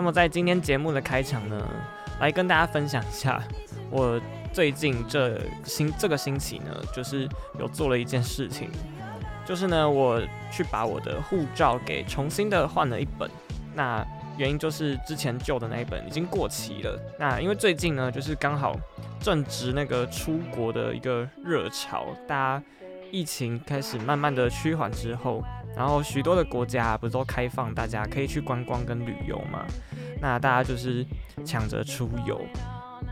那么在今天节目的开场呢，来跟大家分享一下，我最近这星这个星期呢，就是有做了一件事情，就是呢，我去把我的护照给重新的换了一本。那原因就是之前旧的那一本已经过期了。那因为最近呢，就是刚好正值那个出国的一个热潮，大家疫情开始慢慢的趋缓之后。然后许多的国家不是都开放，大家可以去观光跟旅游嘛？那大家就是抢着出游，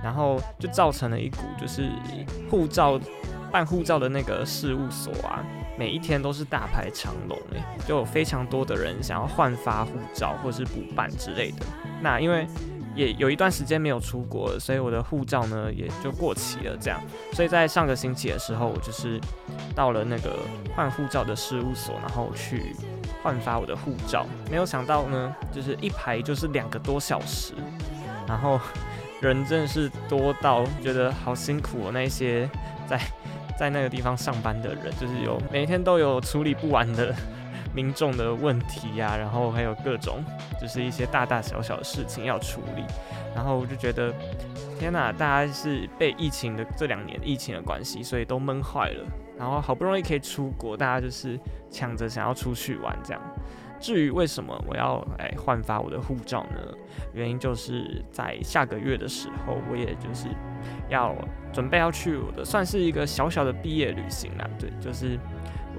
然后就造成了一股就是护照办护照的那个事务所啊，每一天都是大排长龙诶，就有非常多的人想要换发护照或是补办之类的。那因为也有一段时间没有出国，所以我的护照呢也就过期了。这样，所以在上个星期的时候，我就是到了那个换护照的事务所，然后去换发我的护照。没有想到呢，就是一排就是两个多小时，然后人真的是多到觉得好辛苦哦。那些在在那个地方上班的人，就是有每天都有处理不完的。民众的问题呀、然后还有各种就是一些大大小小的事情要处理，然后我就觉得天哪，大家是被疫情的这两年疫情的关系，所以都闷坏了。然后好不容易可以出国，大家就是抢着想要出去玩这样。至于为什么我要来换发我的护照呢？原因就是在下个月的时候，我也就是要准备要去我的算是一个小小的毕业旅行啦，对，就是。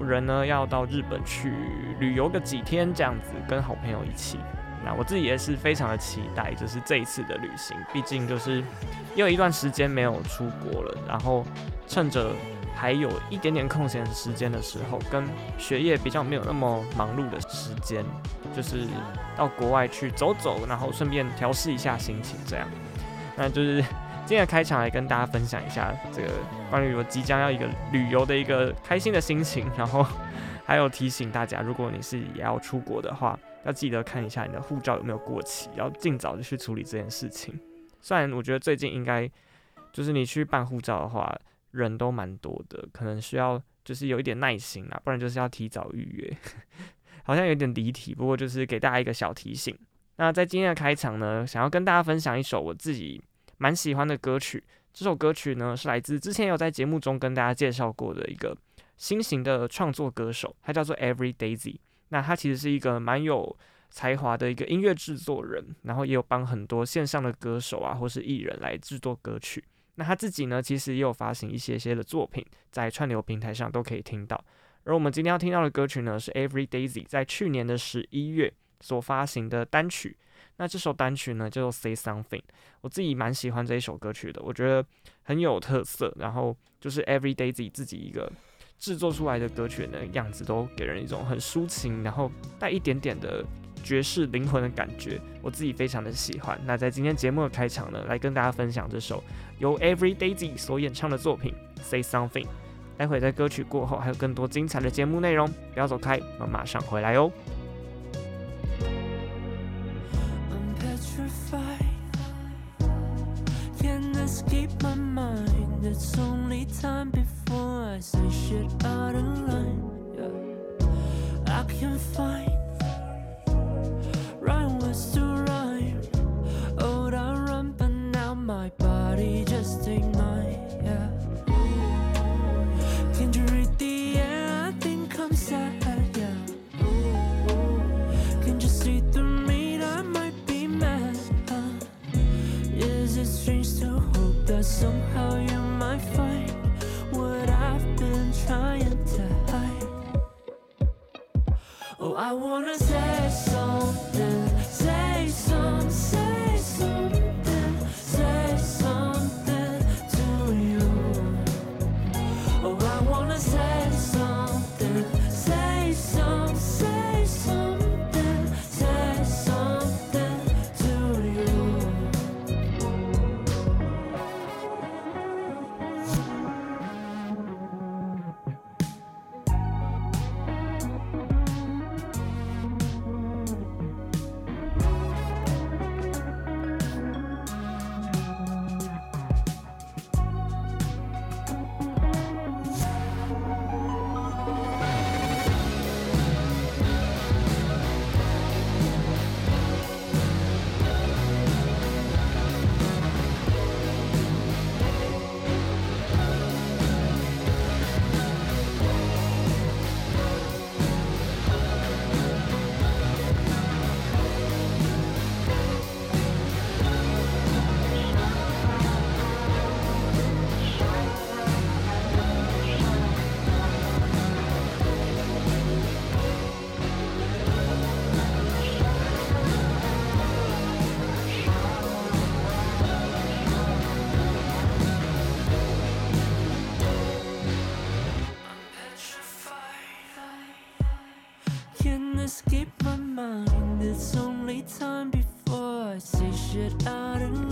人呢要到日本去旅游个几天，这样子跟好朋友一起。那我自己也是非常的期待，就是这一次的旅行。毕竟就是也有一段时间没有出国了，然后趁着还有一点点空闲时间的时候，跟学业比较没有那么忙碌的时间，就是到国外去走走，然后顺便调试一下心情，这样。那就是。今天的开场来跟大家分享一下这个关于我即将要一个旅游的一个开心的心情，然后还有提醒大家，如果你是也要出国的话，要记得看一下你的护照有没有过期，要尽早的去处理这件事情。虽然我觉得最近应该就是你去办护照的话，人都蛮多的，可能需要就是有一点耐心啊，不然就是要提早预约。好像有点离题，不过就是给大家一个小提醒。那在今天的开场呢，想要跟大家分享一首我自己。蛮喜欢的歌曲，这首歌曲呢是来自之前有在节目中跟大家介绍过的一个新型的创作歌手，他叫做 Every Daisy。那他其实是一个蛮有才华的一个音乐制作人，然后也有帮很多线上的歌手啊或是艺人来制作歌曲。那他自己呢，其实也有发行一些些的作品，在串流平台上都可以听到。而我们今天要听到的歌曲呢，是 Every Daisy 在去年的十一月所发行的单曲。那这首单曲呢，叫做 Say Something，我自己蛮喜欢这一首歌曲的，我觉得很有特色。然后就是 Every Daisy 自己一个制作出来的歌曲的样子都给人一种很抒情，然后带一点点的爵士灵魂的感觉，我自己非常的喜欢。那在今天节目的开场呢，来跟大家分享这首由 Everydaisy 所演唱的作品《Say Something》。待会在歌曲过后还有更多精彩的节目内容，不要走开，我们马上回来哦。escape my mind. It's only time before I say shit out of line. Yeah. I can find right words to rhyme. Oh, I run, but now my body just ain't mine. should out and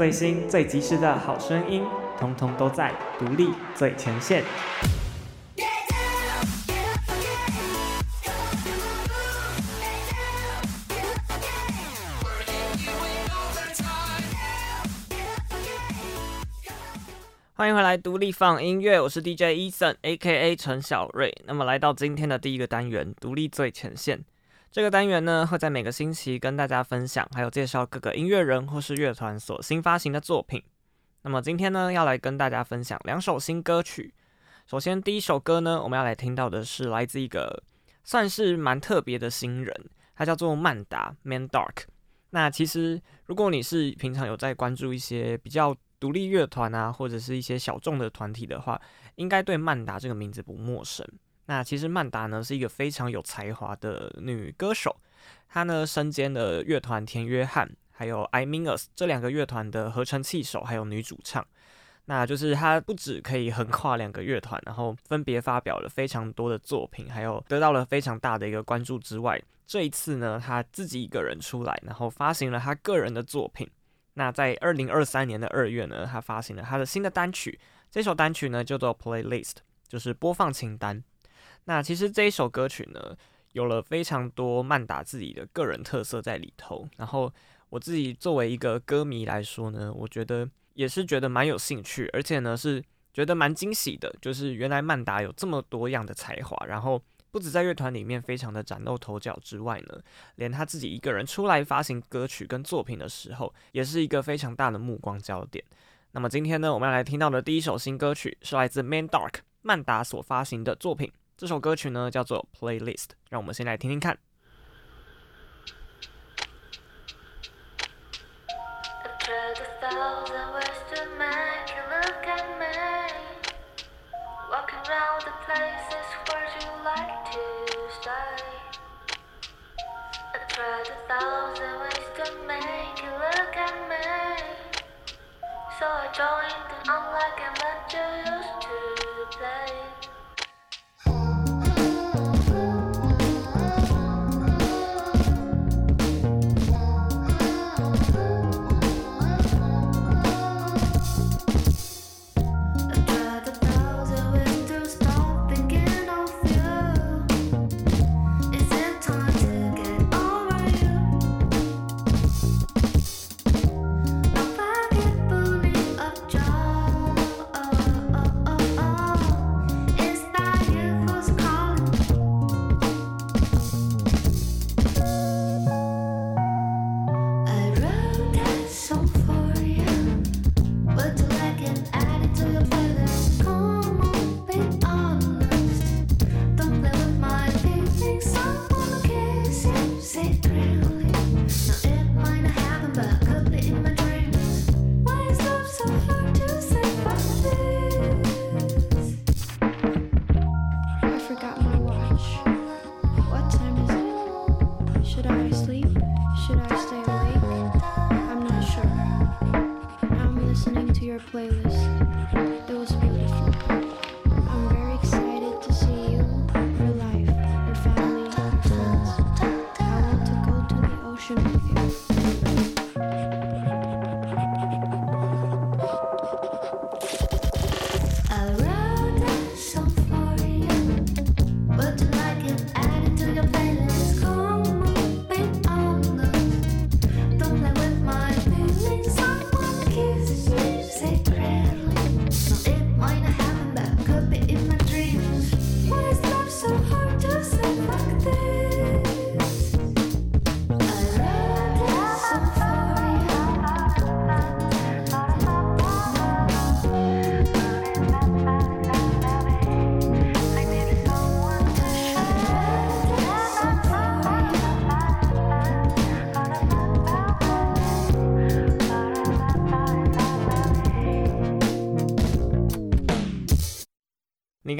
最新最及时的好声音，通通都在独立最前线。欢迎回来，独立放音乐，我是 DJ Eason，A.K.A. 陈小瑞。那么来到今天的第一个单元，独立最前线。这个单元呢，会在每个星期跟大家分享，还有介绍各个音乐人或是乐团所新发行的作品。那么今天呢，要来跟大家分享两首新歌曲。首先，第一首歌呢，我们要来听到的是来自一个算是蛮特别的新人，他叫做曼达 Man Dark。那其实，如果你是平常有在关注一些比较独立乐团啊，或者是一些小众的团体的话，应该对曼达这个名字不陌生。那其实曼达呢是一个非常有才华的女歌手，她呢身兼了乐团田约翰还有 I Mean Us 这两个乐团的合成器手，还有女主唱。那就是她不止可以横跨两个乐团，然后分别发表了非常多的作品，还有得到了非常大的一个关注之外，这一次呢，她自己一个人出来，然后发行了她个人的作品。那在二零二三年的二月呢，她发行了她的新的单曲，这首单曲呢叫做 Playlist，就是播放清单。那其实这一首歌曲呢，有了非常多曼达自己的个人特色在里头。然后我自己作为一个歌迷来说呢，我觉得也是觉得蛮有兴趣，而且呢是觉得蛮惊喜的。就是原来曼达有这么多样的才华，然后不止在乐团里面非常的崭露头角之外呢，连他自己一个人出来发行歌曲跟作品的时候，也是一个非常大的目光焦点。那么今天呢，我们要来听到的第一首新歌曲是来自 Man Dark 曼达所发行的作品。这首歌曲呢叫做 Playlist，让我们先来听听看。你刚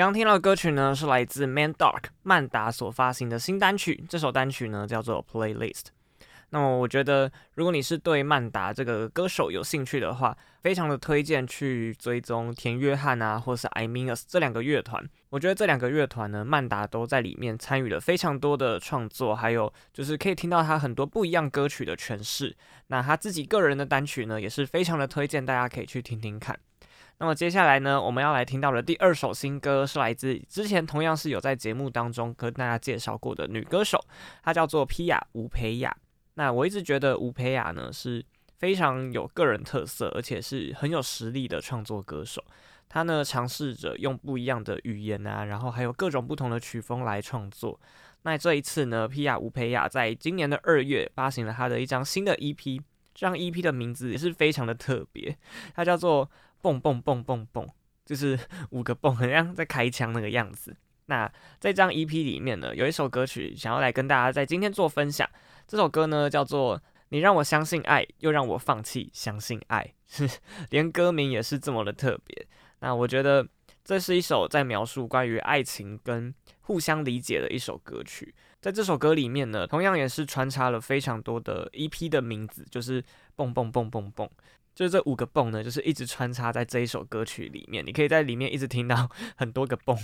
刚听到的歌曲呢，是来自 Man Dark 曼达所发行的新单曲。这首单曲呢叫做 Playlist。那么我觉得，如果你是对曼达这个歌手有兴趣的话，非常的推荐去追踪田约翰啊，或是 I Mean Us 这两个乐团。我觉得这两个乐团呢，曼达都在里面参与了非常多的创作，还有就是可以听到他很多不一样歌曲的诠释。那他自己个人的单曲呢，也是非常的推荐，大家可以去听听看。那么接下来呢，我们要来听到的第二首新歌是来自之前同样是有在节目当中跟大家介绍过的女歌手，她叫做 Pia 吴培雅。那我一直觉得吴培雅呢是非常有个人特色，而且是很有实力的创作歌手。她呢尝试着用不一样的语言啊，然后还有各种不同的曲风来创作。那这一次呢，Pia 吴培雅在今年的二月发行了她的一张新的 EP，这张 EP 的名字也是非常的特别，它叫做。蹦蹦蹦蹦蹦，就是五个蹦，很像在开枪那个样子。那在这张 EP 里面呢，有一首歌曲想要来跟大家在今天做分享。这首歌呢叫做《你让我相信爱，又让我放弃相信爱》，连歌名也是这么的特别。那我觉得这是一首在描述关于爱情跟互相理解的一首歌曲。在这首歌里面呢，同样也是穿插了非常多的 EP 的名字，就是蹦蹦蹦蹦蹦。就是这五个蹦呢，就是一直穿插在这一首歌曲里面，你可以在里面一直听到 很多个蹦。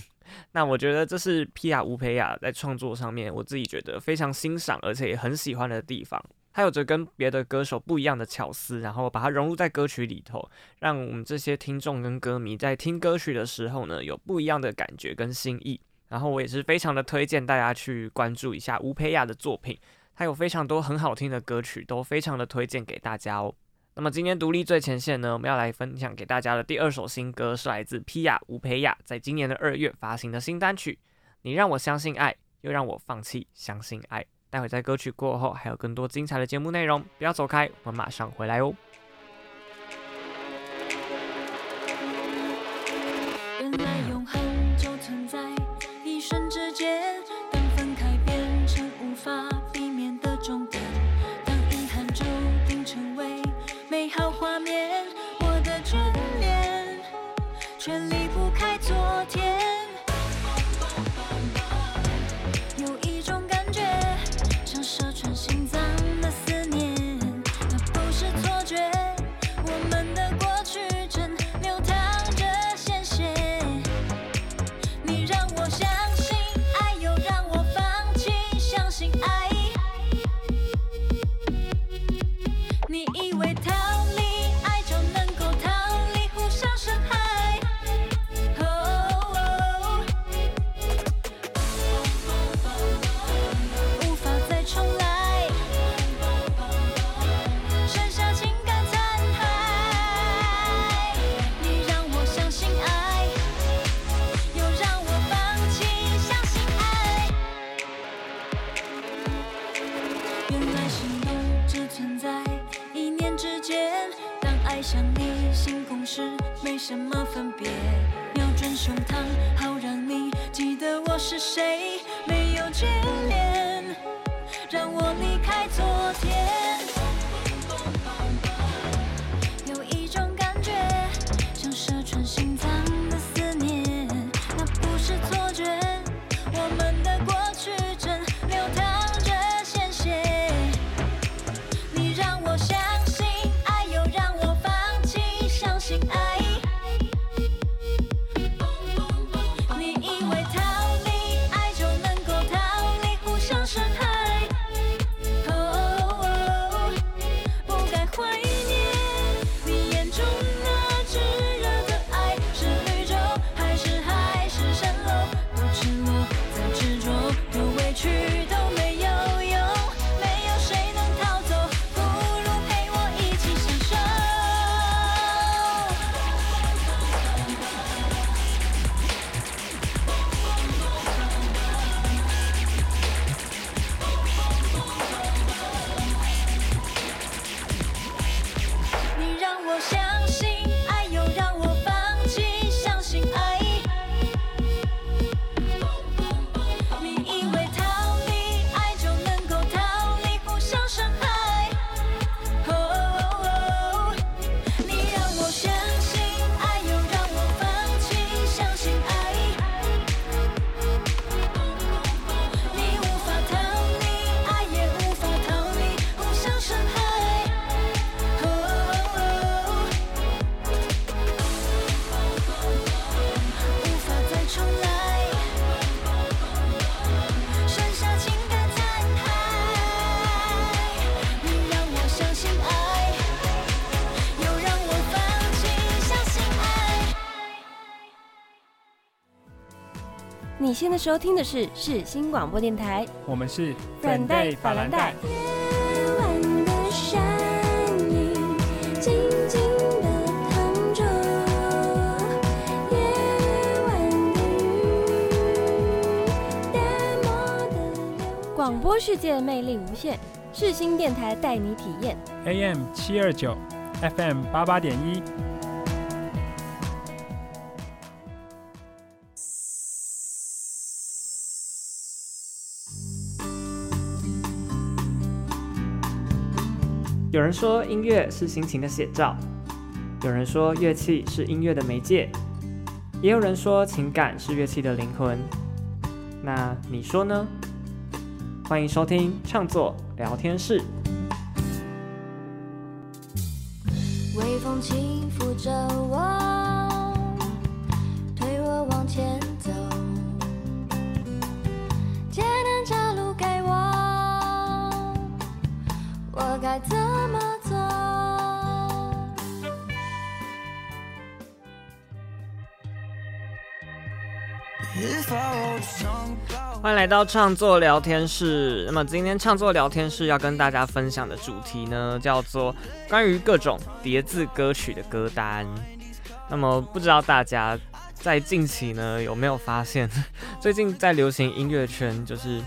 那我觉得这是皮亚吴培亚在创作上面，我自己觉得非常欣赏，而且也很喜欢的地方。他有着跟别的歌手不一样的巧思，然后把它融入在歌曲里头，让我们这些听众跟歌迷在听歌曲的时候呢，有不一样的感觉跟心意。然后我也是非常的推荐大家去关注一下吴培亚的作品，他有非常多很好听的歌曲，都非常的推荐给大家哦。那么今天独立最前线呢，我们要来分享给大家的第二首新歌是来自 P.A. 吴培雅在今年的二月发行的新单曲《你让我相信爱，又让我放弃相信爱》。待会在歌曲过后还有更多精彩的节目内容，不要走开，我们马上回来哦。原来永恒就存在一瞬之间，现在收听的是世新广播电台，我们是粉黛法兰黛。广播世界魅力无限，世新电台带你体验。AM 七二九，FM 八八点一。有人说音乐是心情的写照，有人说乐器是音乐的媒介，也有人说情感是乐器的灵魂。那你说呢？欢迎收听创作聊天室。微风轻抚着我，推我往前走，艰难着路给我，我该怎欢迎来到创作聊天室。那么今天创作聊天室要跟大家分享的主题呢，叫做关于各种叠字歌曲的歌单。那么不知道大家在近期呢有没有发现，最近在流行音乐圈，就是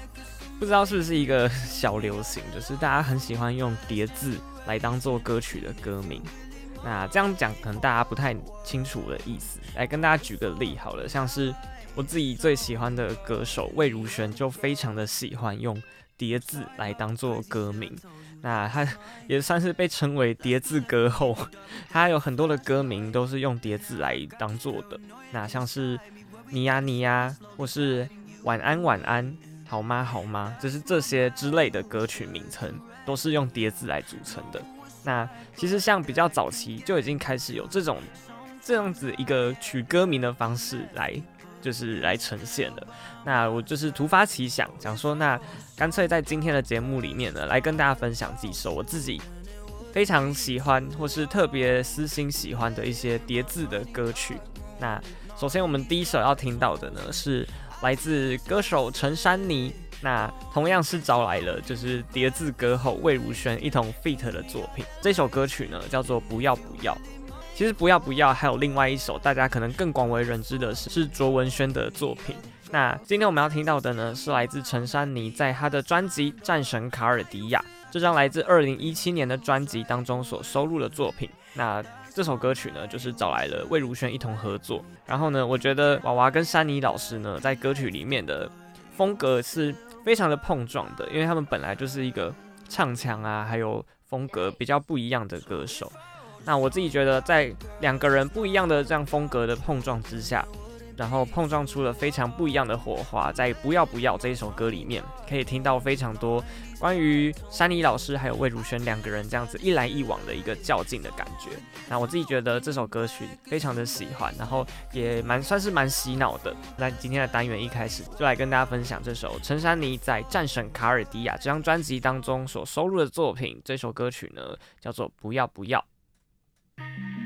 不知道是不是一个小流行，就是大家很喜欢用叠字来当做歌曲的歌名。那这样讲可能大家不太清楚的意思，来跟大家举个例好了，像是。我自己最喜欢的歌手魏如萱就非常的喜欢用叠字来当做歌名，那他也算是被称为叠字歌后，他有很多的歌名都是用叠字来当做的，那像是你呀你呀，或是晚安晚安，好吗好吗，就是这些之类的歌曲名称都是用叠字来组成的。那其实像比较早期就已经开始有这种这样子一个取歌名的方式来。就是来呈现的。那我就是突发奇想，想说那干脆在今天的节目里面呢，来跟大家分享几首我自己非常喜欢或是特别私心喜欢的一些叠字的歌曲。那首先我们第一首要听到的呢，是来自歌手陈珊妮，那同样是找来了就是叠字歌后魏如萱一同 feat 的作品。这首歌曲呢叫做不要不要。其实不要不要，还有另外一首大家可能更广为人知的是卓文萱的作品。那今天我们要听到的呢，是来自陈珊妮在她的专辑《战神卡尔迪亚》这张来自二零一七年的专辑当中所收录的作品。那这首歌曲呢，就是找来了魏如萱一同合作。然后呢，我觉得娃娃跟珊妮老师呢，在歌曲里面的风格是非常的碰撞的，因为他们本来就是一个唱腔啊，还有风格比较不一样的歌手。那我自己觉得，在两个人不一样的这样风格的碰撞之下，然后碰撞出了非常不一样的火花。在《不要不要》这一首歌里面，可以听到非常多关于珊妮老师还有魏如萱两个人这样子一来一往的一个较劲的感觉。那我自己觉得这首歌曲非常的喜欢，然后也蛮算是蛮洗脑的。那今天的单元一开始就来跟大家分享这首陈珊妮在《战神卡尔迪亚》这张专辑当中所收录的作品。这首歌曲呢叫做《不要不要》。Thank you.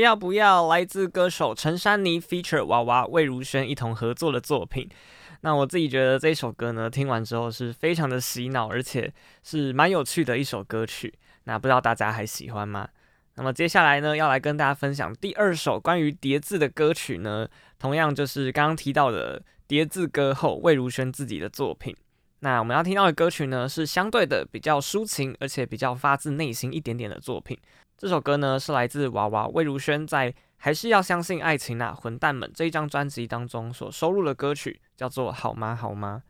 要不要，来自歌手陈珊妮 feature 娃娃魏如萱一同合作的作品。那我自己觉得这首歌呢，听完之后是非常的洗脑，而且是蛮有趣的一首歌曲。那不知道大家还喜欢吗？那么接下来呢，要来跟大家分享第二首关于叠字的歌曲呢，同样就是刚刚提到的叠字歌后魏如萱自己的作品。那我们要听到的歌曲呢，是相对的比较抒情，而且比较发自内心一点点的作品。这首歌呢，是来自娃娃魏如萱在《还是要相信爱情啊，混蛋们》这一张专辑当中所收录的歌曲，叫做《好吗好吗》。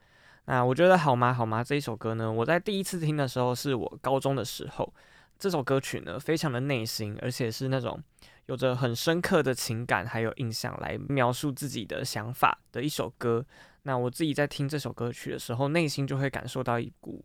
那我觉得《好吗好吗》这一首歌呢，我在第一次听的时候是我高中的时候。这首歌曲呢，非常的内心，而且是那种有着很深刻的情感还有印象来描述自己的想法的一首歌。那我自己在听这首歌曲的时候，内心就会感受到一股。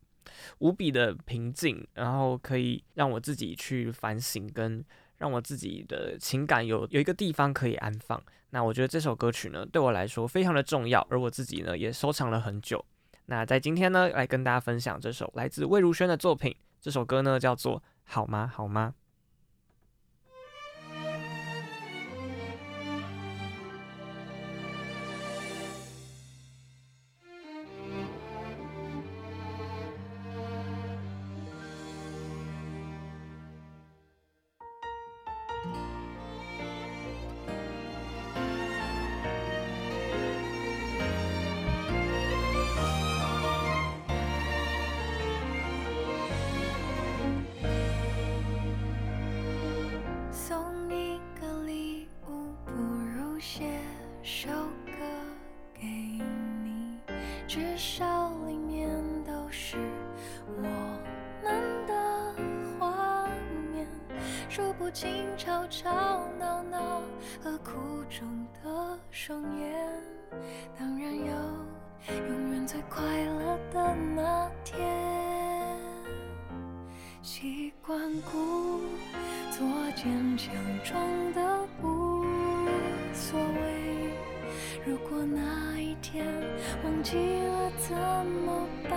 无比的平静，然后可以让我自己去反省，跟让我自己的情感有有一个地方可以安放。那我觉得这首歌曲呢，对我来说非常的重要，而我自己呢也收藏了很久。那在今天呢，来跟大家分享这首来自魏如萱的作品，这首歌呢叫做《好吗好吗》。坚强装的无所谓如果那一天忘记了怎么办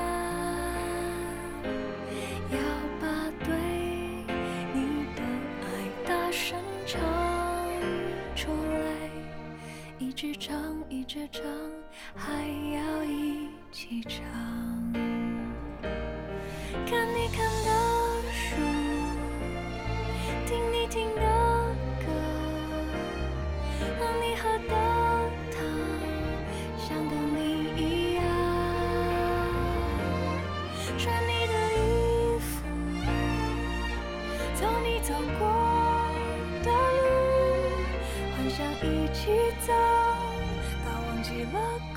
要把对你的爱大声唱出来一直唱一直唱还要一起唱。听的歌当你喝的汤像跟你一样穿你的衣服走你走过的路幻想一起走到忘记了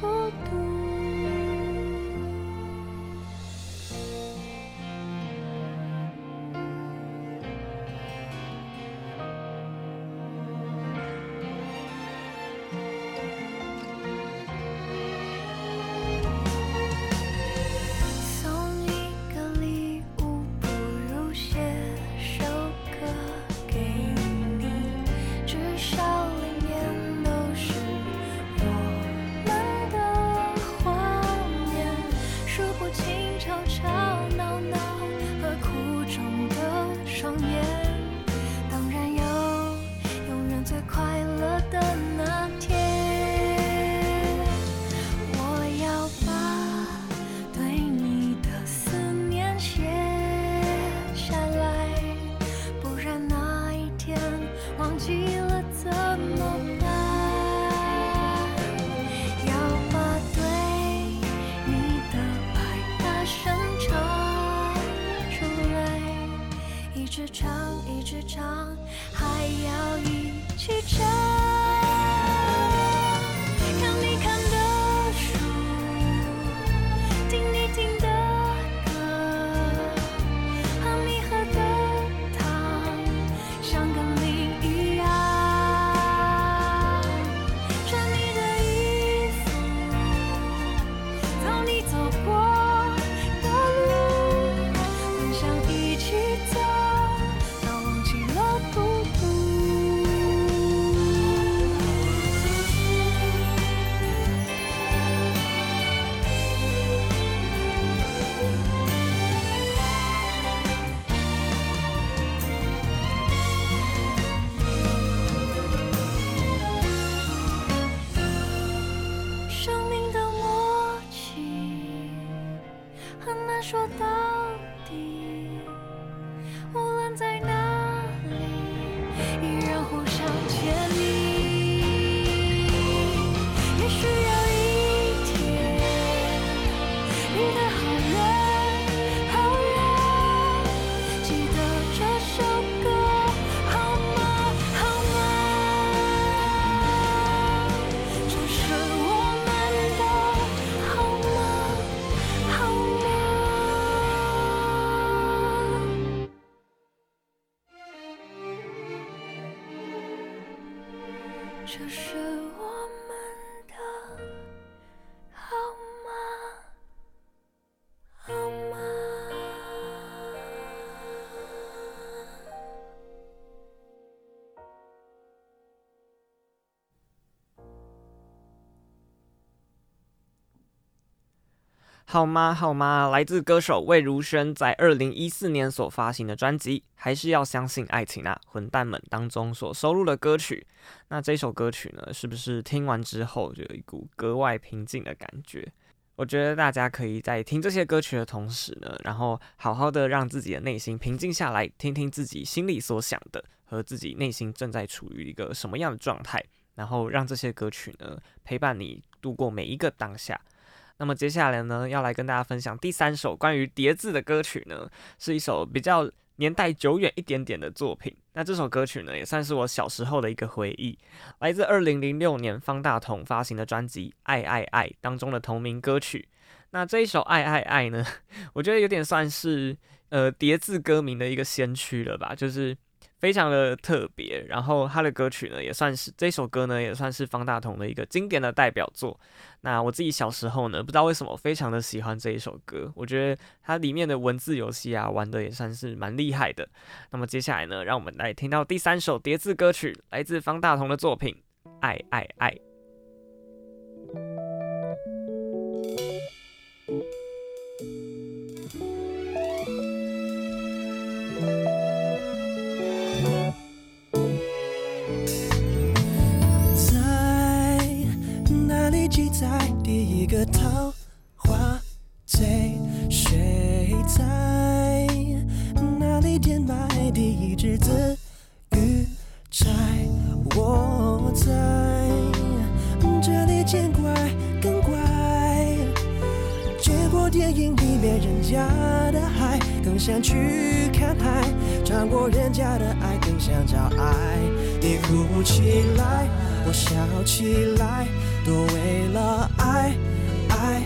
好吗？好吗？来自歌手魏如萱在二零一四年所发行的专辑《还是要相信爱情啊，混蛋们》当中所收录的歌曲。那这首歌曲呢，是不是听完之后就有一股格外平静的感觉？我觉得大家可以在听这些歌曲的同时呢，然后好好的让自己的内心平静下来，听听自己心里所想的和自己内心正在处于一个什么样的状态，然后让这些歌曲呢陪伴你度过每一个当下。那么接下来呢，要来跟大家分享第三首关于叠字的歌曲呢，是一首比较年代久远一点点的作品。那这首歌曲呢，也算是我小时候的一个回忆，来自二零零六年方大同发行的专辑《爱爱爱》当中的同名歌曲。那这一首《爱爱爱》呢，我觉得有点算是呃叠字歌名的一个先驱了吧，就是。非常的特别，然后他的歌曲呢，也算是这首歌呢，也算是方大同的一个经典的代表作。那我自己小时候呢，不知道为什么非常的喜欢这一首歌，我觉得它里面的文字游戏啊，玩的也算是蛮厉害的。那么接下来呢，让我们来听到第三首叠字歌曲，来自方大同的作品《爱爱爱》。在第一个桃花醉，谁在哪里填埋第一只字？语拆我在这里见怪更怪，见过电影里面人家的海，更想去看海；尝过人家的爱，更想找爱。你哭起来，我笑起来，都为了爱。爱，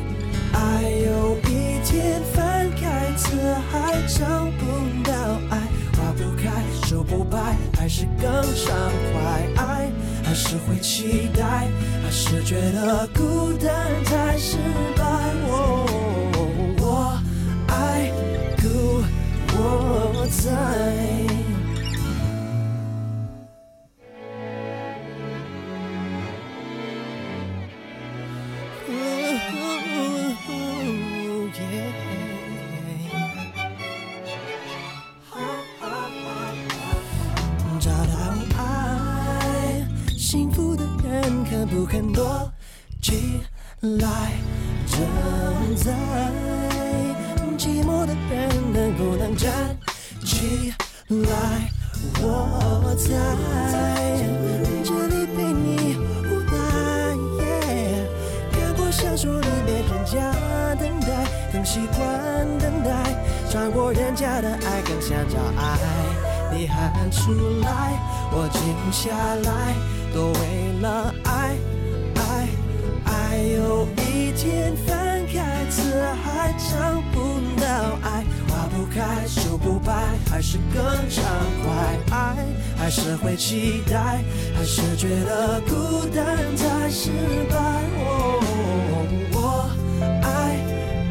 爱有一天翻开词海找不到爱，花不开，树不白，还是更畅快。爱还是会期待，还是觉得孤单太失败。我我爱故我在。是觉得孤单才失败。我爱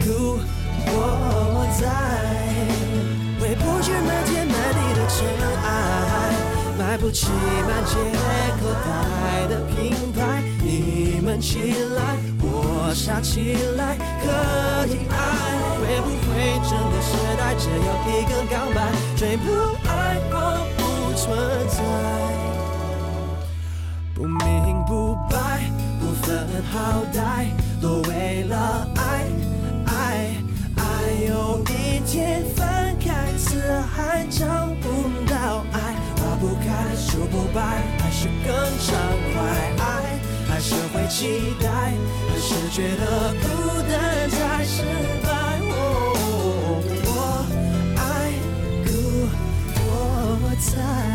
故我在，回不去满天满地的尘埃，买不起满街口袋的品牌。你们起来，我傻起来，可以爱。会不会整个时代只有一个告白，最不爱我不存在，不明不白，不分好歹，都为了爱爱爱。有一天翻开词海找不到爱，花不开，树不白，还是更畅快爱。还是会期待，还是觉得孤单才失败。我我爱故我在。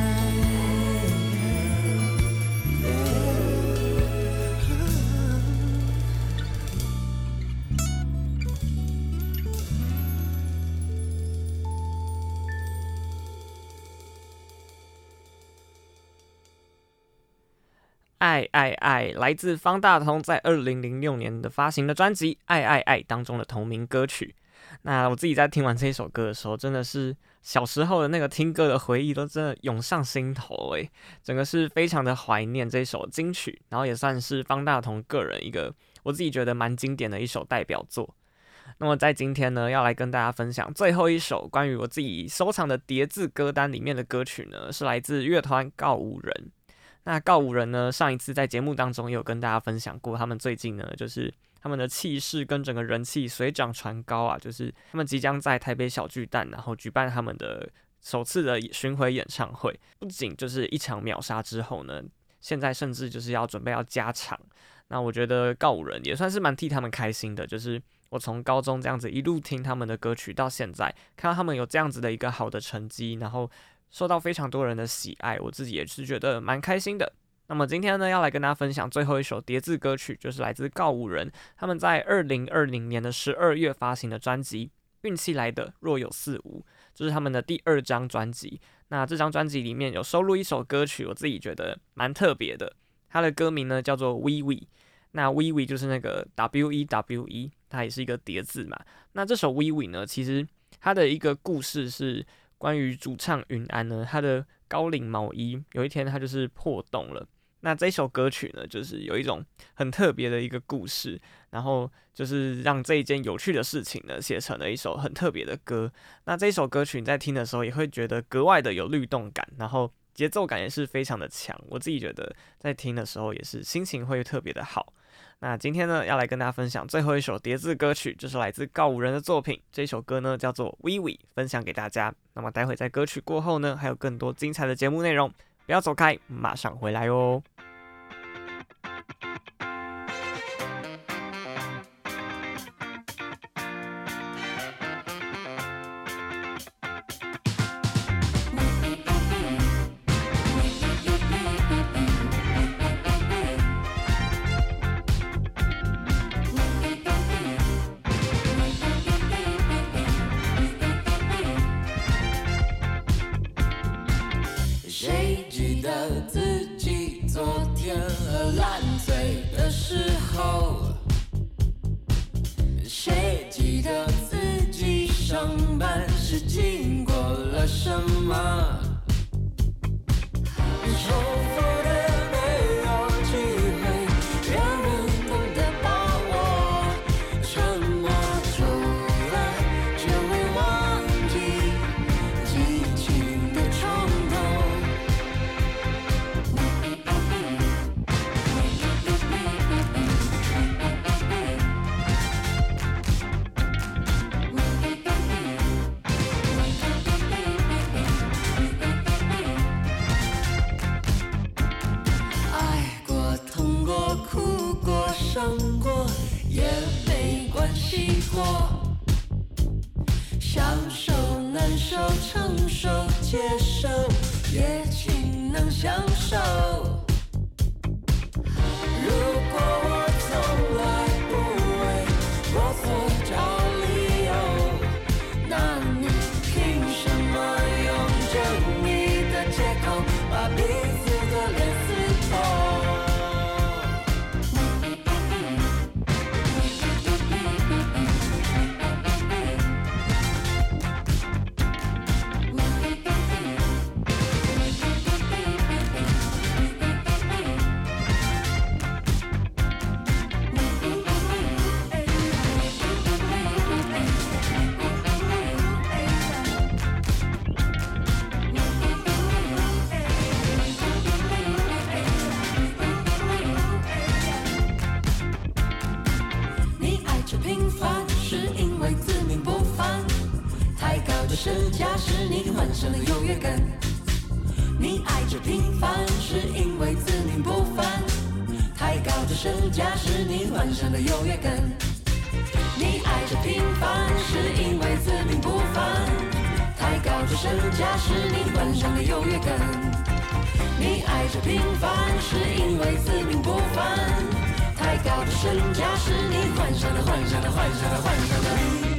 爱爱爱，来自方大同在二零零六年的发行的专辑《爱爱爱》当中的同名歌曲。那我自己在听完这一首歌的时候，真的是小时候的那个听歌的回忆都真的涌上心头诶，整个是非常的怀念这首金曲，然后也算是方大同个人一个我自己觉得蛮经典的一首代表作。那么在今天呢，要来跟大家分享最后一首关于我自己收藏的叠字歌单里面的歌曲呢，是来自乐团告五人。那告五人呢，上一次在节目当中也有跟大家分享过，他们最近呢，就是他们的气势跟整个人气水涨船高啊，就是他们即将在台北小巨蛋，然后举办他们的首次的巡回演唱会。不仅就是一场秒杀之后呢，现在甚至就是要准备要加场。那我觉得告五人也算是蛮替他们开心的，就是我从高中这样子一路听他们的歌曲到现在，看到他们有这样子的一个好的成绩，然后。受到非常多人的喜爱，我自己也是觉得蛮开心的。那么今天呢，要来跟大家分享最后一首叠字歌曲，就是来自告五人他们在二零二零年的十二月发行的专辑《运气来的若有似无》，这、是他们的第二张专辑。那这张专辑里面有收录一首歌曲，我自己觉得蛮特别的。它的歌名呢叫做 We We，那 We We 就是那个 W E W E，它也是一个叠字嘛。那这首 We We 呢，其实它的一个故事是。关于主唱云安呢，他的高领毛衣有一天他就是破洞了。那这首歌曲呢，就是有一种很特别的一个故事，然后就是让这一件有趣的事情呢写成了一首很特别的歌。那这首歌曲你在听的时候也会觉得格外的有律动感，然后节奏感也是非常的强。我自己觉得在听的时候也是心情会特别的好。那今天呢，要来跟大家分享最后一首叠字歌曲，就是来自告五人的作品。这首歌呢叫做《We We》，分享给大家。那么待会在歌曲过后呢，还有更多精彩的节目内容，不要走开，马上回来哦。身价是你幻想的优越感你爱着平凡是因为自命不凡。太高的身价是你幻想的幻想的幻想的幻想的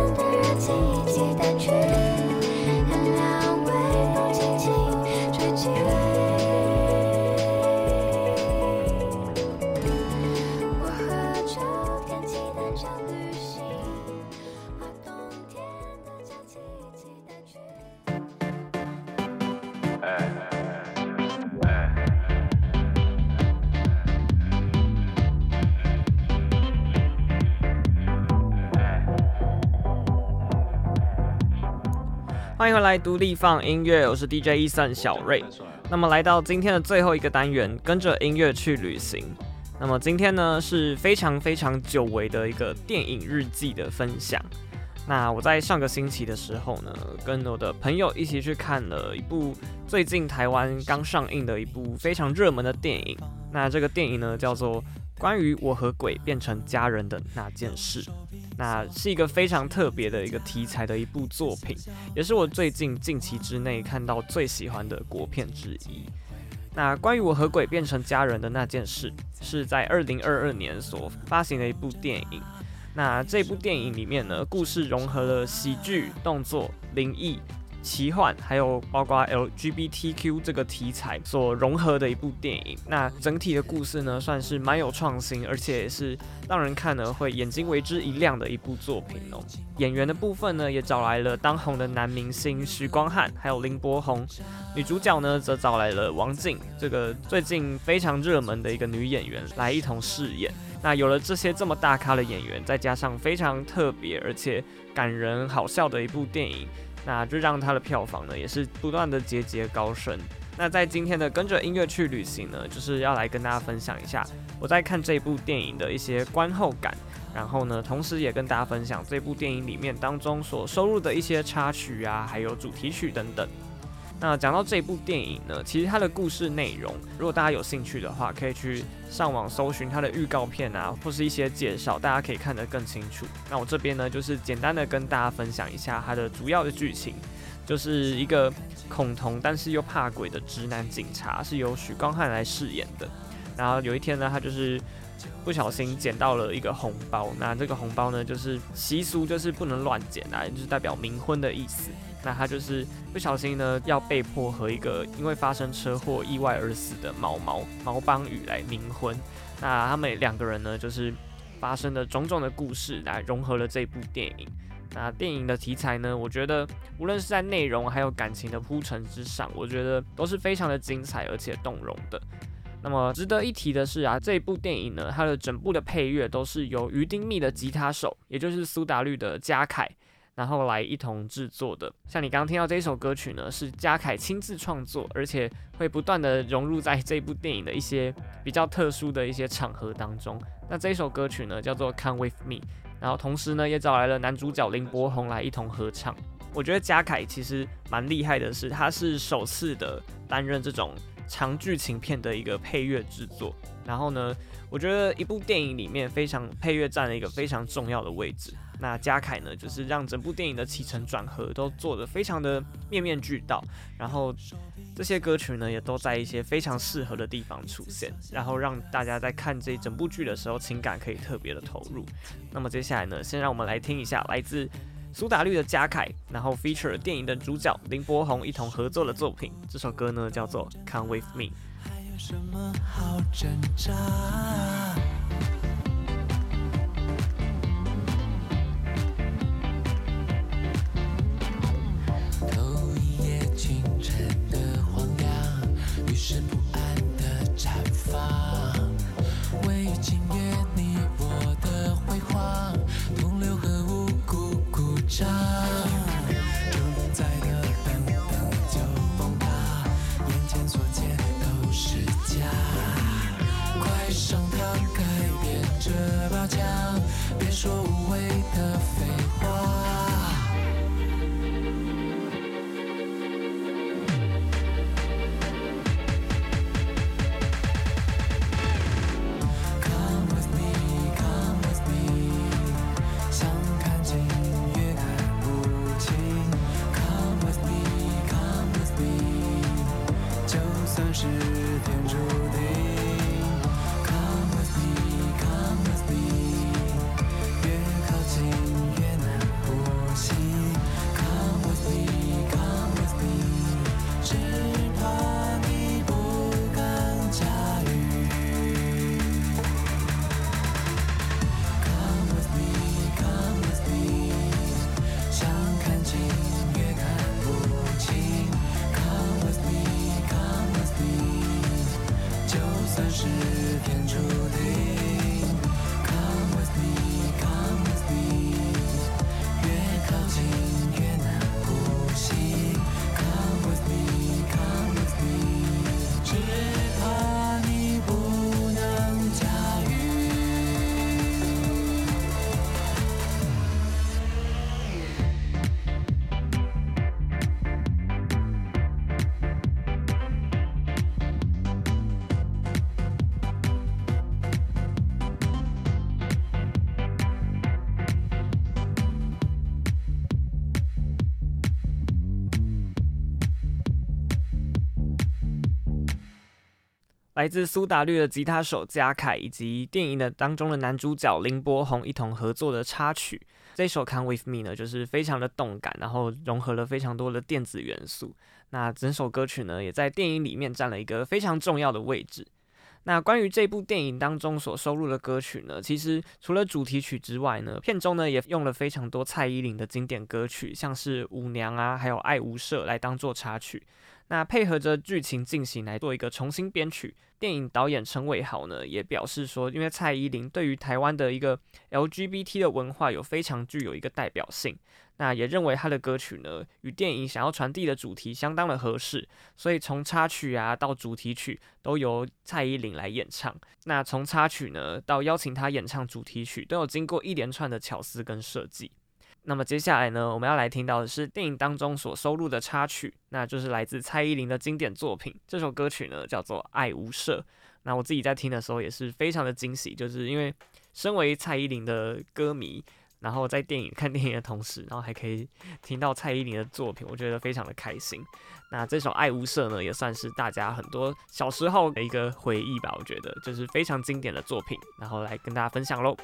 欢迎回来独立放音乐，我是 DJ Eason 小瑞。那么来到今天的最后一个单元，跟着音乐去旅行。那么今天呢是非常非常久违的一个电影日记的分享。那我在上个星期的时候呢，跟我的朋友一起去看了一部最近台湾刚上映的一部非常热门的电影。那这个电影呢叫做《关于我和鬼变成家人的那件事》。那是一个非常特别的一个题材的一部作品，也是我最近近期之内看到最喜欢的国片之一。那关于我和鬼变成家人的那件事，是在二零二二年所发行的一部电影。那这部电影里面呢，故事融合了喜剧、动作、灵异、奇幻，还有包括 LGBTQ 这个题材所融合的一部电影。那整体的故事呢，算是蛮有创新，而且也是让人看了会眼睛为之一亮的一部作品哦。演员的部分呢，也找来了当红的男明星许光汉，还有林柏宏。女主角呢，则找来了王静，这个最近非常热门的一个女演员来一同饰演。那有了这些这么大咖的演员，再加上非常特别而且感人好笑的一部电影，那就让它的票房呢也是不断的节节高升。那在今天的跟着音乐去旅行呢，就是要来跟大家分享一下我在看这部电影的一些观后感，然后呢，同时也跟大家分享这部电影里面当中所收录的一些插曲啊，还有主题曲等等。那讲到这部电影呢，其实它的故事内容，如果大家有兴趣的话，可以去上网搜寻它的预告片啊，或是一些介绍，大家可以看得更清楚。那我这边呢，就是简单的跟大家分享一下它的主要的剧情，就是一个恐同但是又怕鬼的直男警察，是由许光汉来饰演的。然后有一天呢，他就是不小心捡到了一个红包，那这个红包呢，就是习俗就是不能乱捡啊，就是代表冥婚的意思。那他就是不小心呢，要被迫和一个因为发生车祸意外而死的毛毛毛邦宇来冥婚。那他们两个人呢，就是发生的种种的故事来融合了这部电影。那电影的题材呢，我觉得无论是在内容还有感情的铺陈之上，我觉得都是非常的精彩而且动容的。那么值得一提的是啊，这一部电影呢，它的整部的配乐都是由于丁密的吉他手，也就是苏打绿的嘉凯。然后来一同制作的，像你刚刚听到这一首歌曲呢，是嘉凯亲自创作，而且会不断的融入在这部电影的一些比较特殊的一些场合当中。那这一首歌曲呢，叫做《Come With Me》，然后同时呢，也找来了男主角林柏宏来一同合唱。我觉得嘉凯其实蛮厉害的是，他是首次的担任这种长剧情片的一个配乐制作。然后呢，我觉得一部电影里面非常配乐占了一个非常重要的位置。那嘉凯呢，就是让整部电影的起承转合都做得非常的面面俱到，然后这些歌曲呢，也都在一些非常适合的地方出现，然后让大家在看这整部剧的时候，情感可以特别的投入。那么接下来呢，先让我们来听一下来自苏打绿的嘉凯，然后 feature 电影的主角林柏宏一同合作的作品，这首歌呢叫做《Come With Me》。还有什么好挣扎？来自苏打绿的吉他手嘉凯，以及电影的当中的男主角林柏宏一同合作的插曲。这首《Come With Me》呢，就是非常的动感，然后融合了非常多的电子元素。那整首歌曲呢，也在电影里面占了一个非常重要的位置。那关于这部电影当中所收录的歌曲呢，其实除了主题曲之外呢，片中呢也用了非常多蔡依林的经典歌曲，像是《舞娘》啊，还有《爱无赦》来当做插曲。那配合着剧情进行来做一个重新编曲。电影导演陈伟豪呢也表示说，因为蔡依林对于台湾的一个 LGBT 的文化有非常具有一个代表性，那也认为他的歌曲呢与电影想要传递的主题相当的合适，所以从插曲啊到主题曲都由蔡依林来演唱。那从插曲呢到邀请她演唱主题曲，都有经过一连串的巧思跟设计。那么接下来呢，我们要来听到的是电影当中所收录的插曲，那就是来自蔡依林的经典作品。这首歌曲呢叫做《爱无赦》。那我自己在听的时候也是非常的惊喜，就是因为身为蔡依林的歌迷，然后在电影看电影的同时，然后还可以听到蔡依林的作品，我觉得非常的开心。那这首《爱无赦》呢，也算是大家很多小时候的一个回忆吧，我觉得就是非常经典的作品，然后来跟大家分享喽。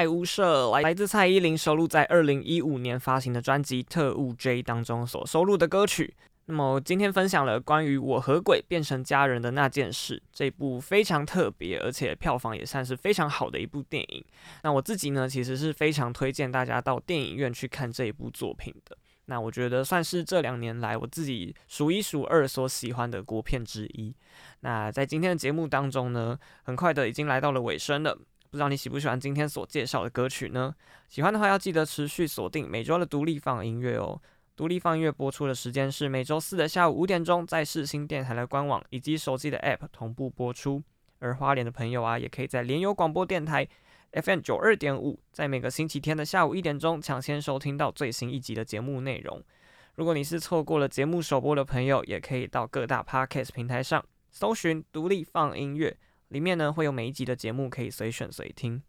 爱无赦来来自蔡依林收录在二零一五年发行的专辑《特务 J》当中所收录的歌曲。那么今天分享了关于我和鬼变成家人的那件事，这部非常特别，而且票房也算是非常好的一部电影。那我自己呢，其实是非常推荐大家到电影院去看这一部作品的。那我觉得算是这两年来我自己数一数二所喜欢的国片之一。那在今天的节目当中呢，很快的已经来到了尾声了。不知道你喜不喜欢今天所介绍的歌曲呢？喜欢的话要记得持续锁定每周的独立放音乐哦。独立放音乐播出的时间是每周四的下午五点钟，在世新电台的官网以及手机的 App 同步播出。而花莲的朋友啊，也可以在联友广播电台 FM 九二点五，在每个星期天的下午一点钟抢先收听到最新一集的节目内容。如果你是错过了节目首播的朋友，也可以到各大 Podcast 平台上搜寻独立放音乐。里面呢会有每一集的节目可以随选随听，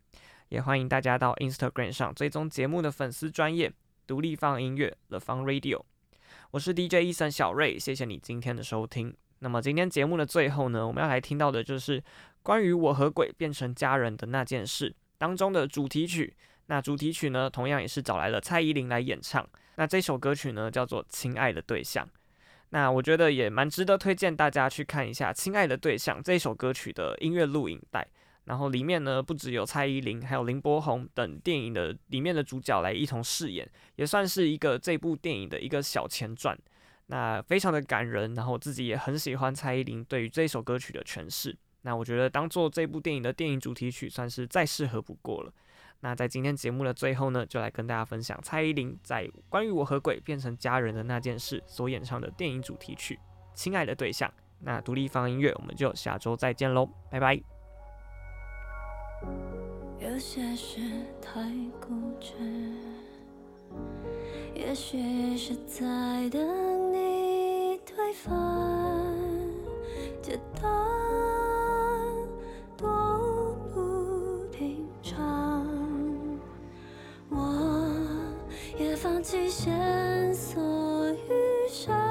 也欢迎大家到 Instagram 上追踪节目的粉丝专业独立放音乐 The Fun Radio。我是 DJ Eason 小瑞，谢谢你今天的收听。那么今天节目的最后呢，我们要来听到的就是关于我和鬼变成家人的那件事当中的主题曲。那主题曲呢，同样也是找来了蔡依林来演唱。那这首歌曲呢，叫做《亲爱的对象》。那我觉得也蛮值得推荐大家去看一下《亲爱的对象》这首歌曲的音乐录影带，然后里面呢不只有蔡依林，还有林柏宏等电影的里面的主角来一同饰演，也算是一个这部电影的一个小前传。那非常的感人，然后我自己也很喜欢蔡依林对于这首歌曲的诠释。那我觉得当做这部电影的电影主题曲，算是再适合不过了。那在今天节目的最后呢，就来跟大家分享蔡依林在关于我和鬼变成家人的那件事所演唱的电影主题曲《亲爱的对象》。那独立 FUN 音乐，我们就下周再见喽，拜拜。有些事太固执，也许是在等你推翻，简单多起线索与生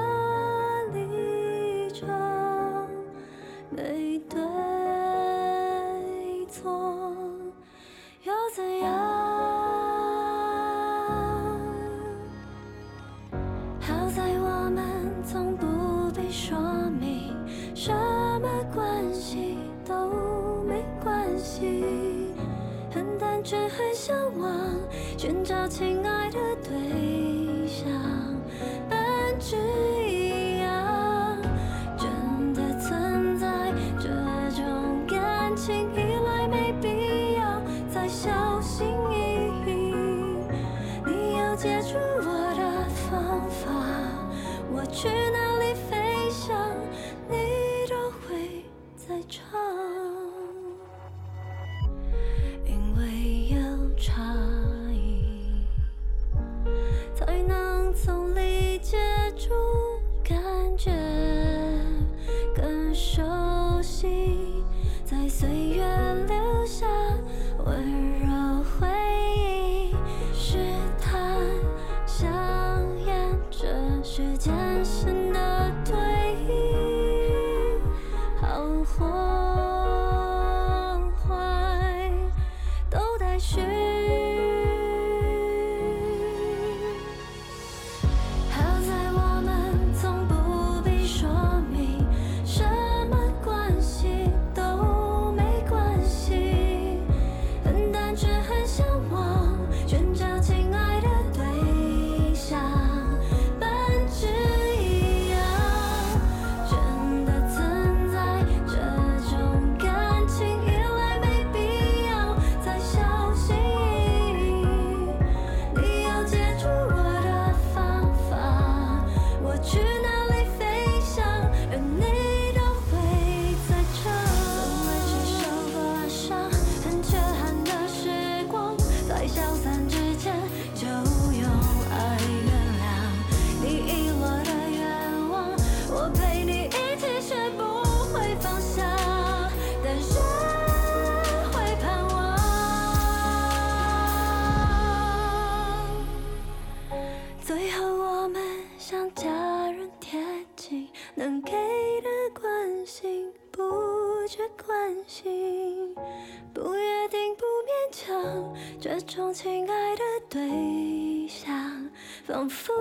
很单纯，很向往。寻找亲爱的对象，本质种亲爱的对象，仿佛。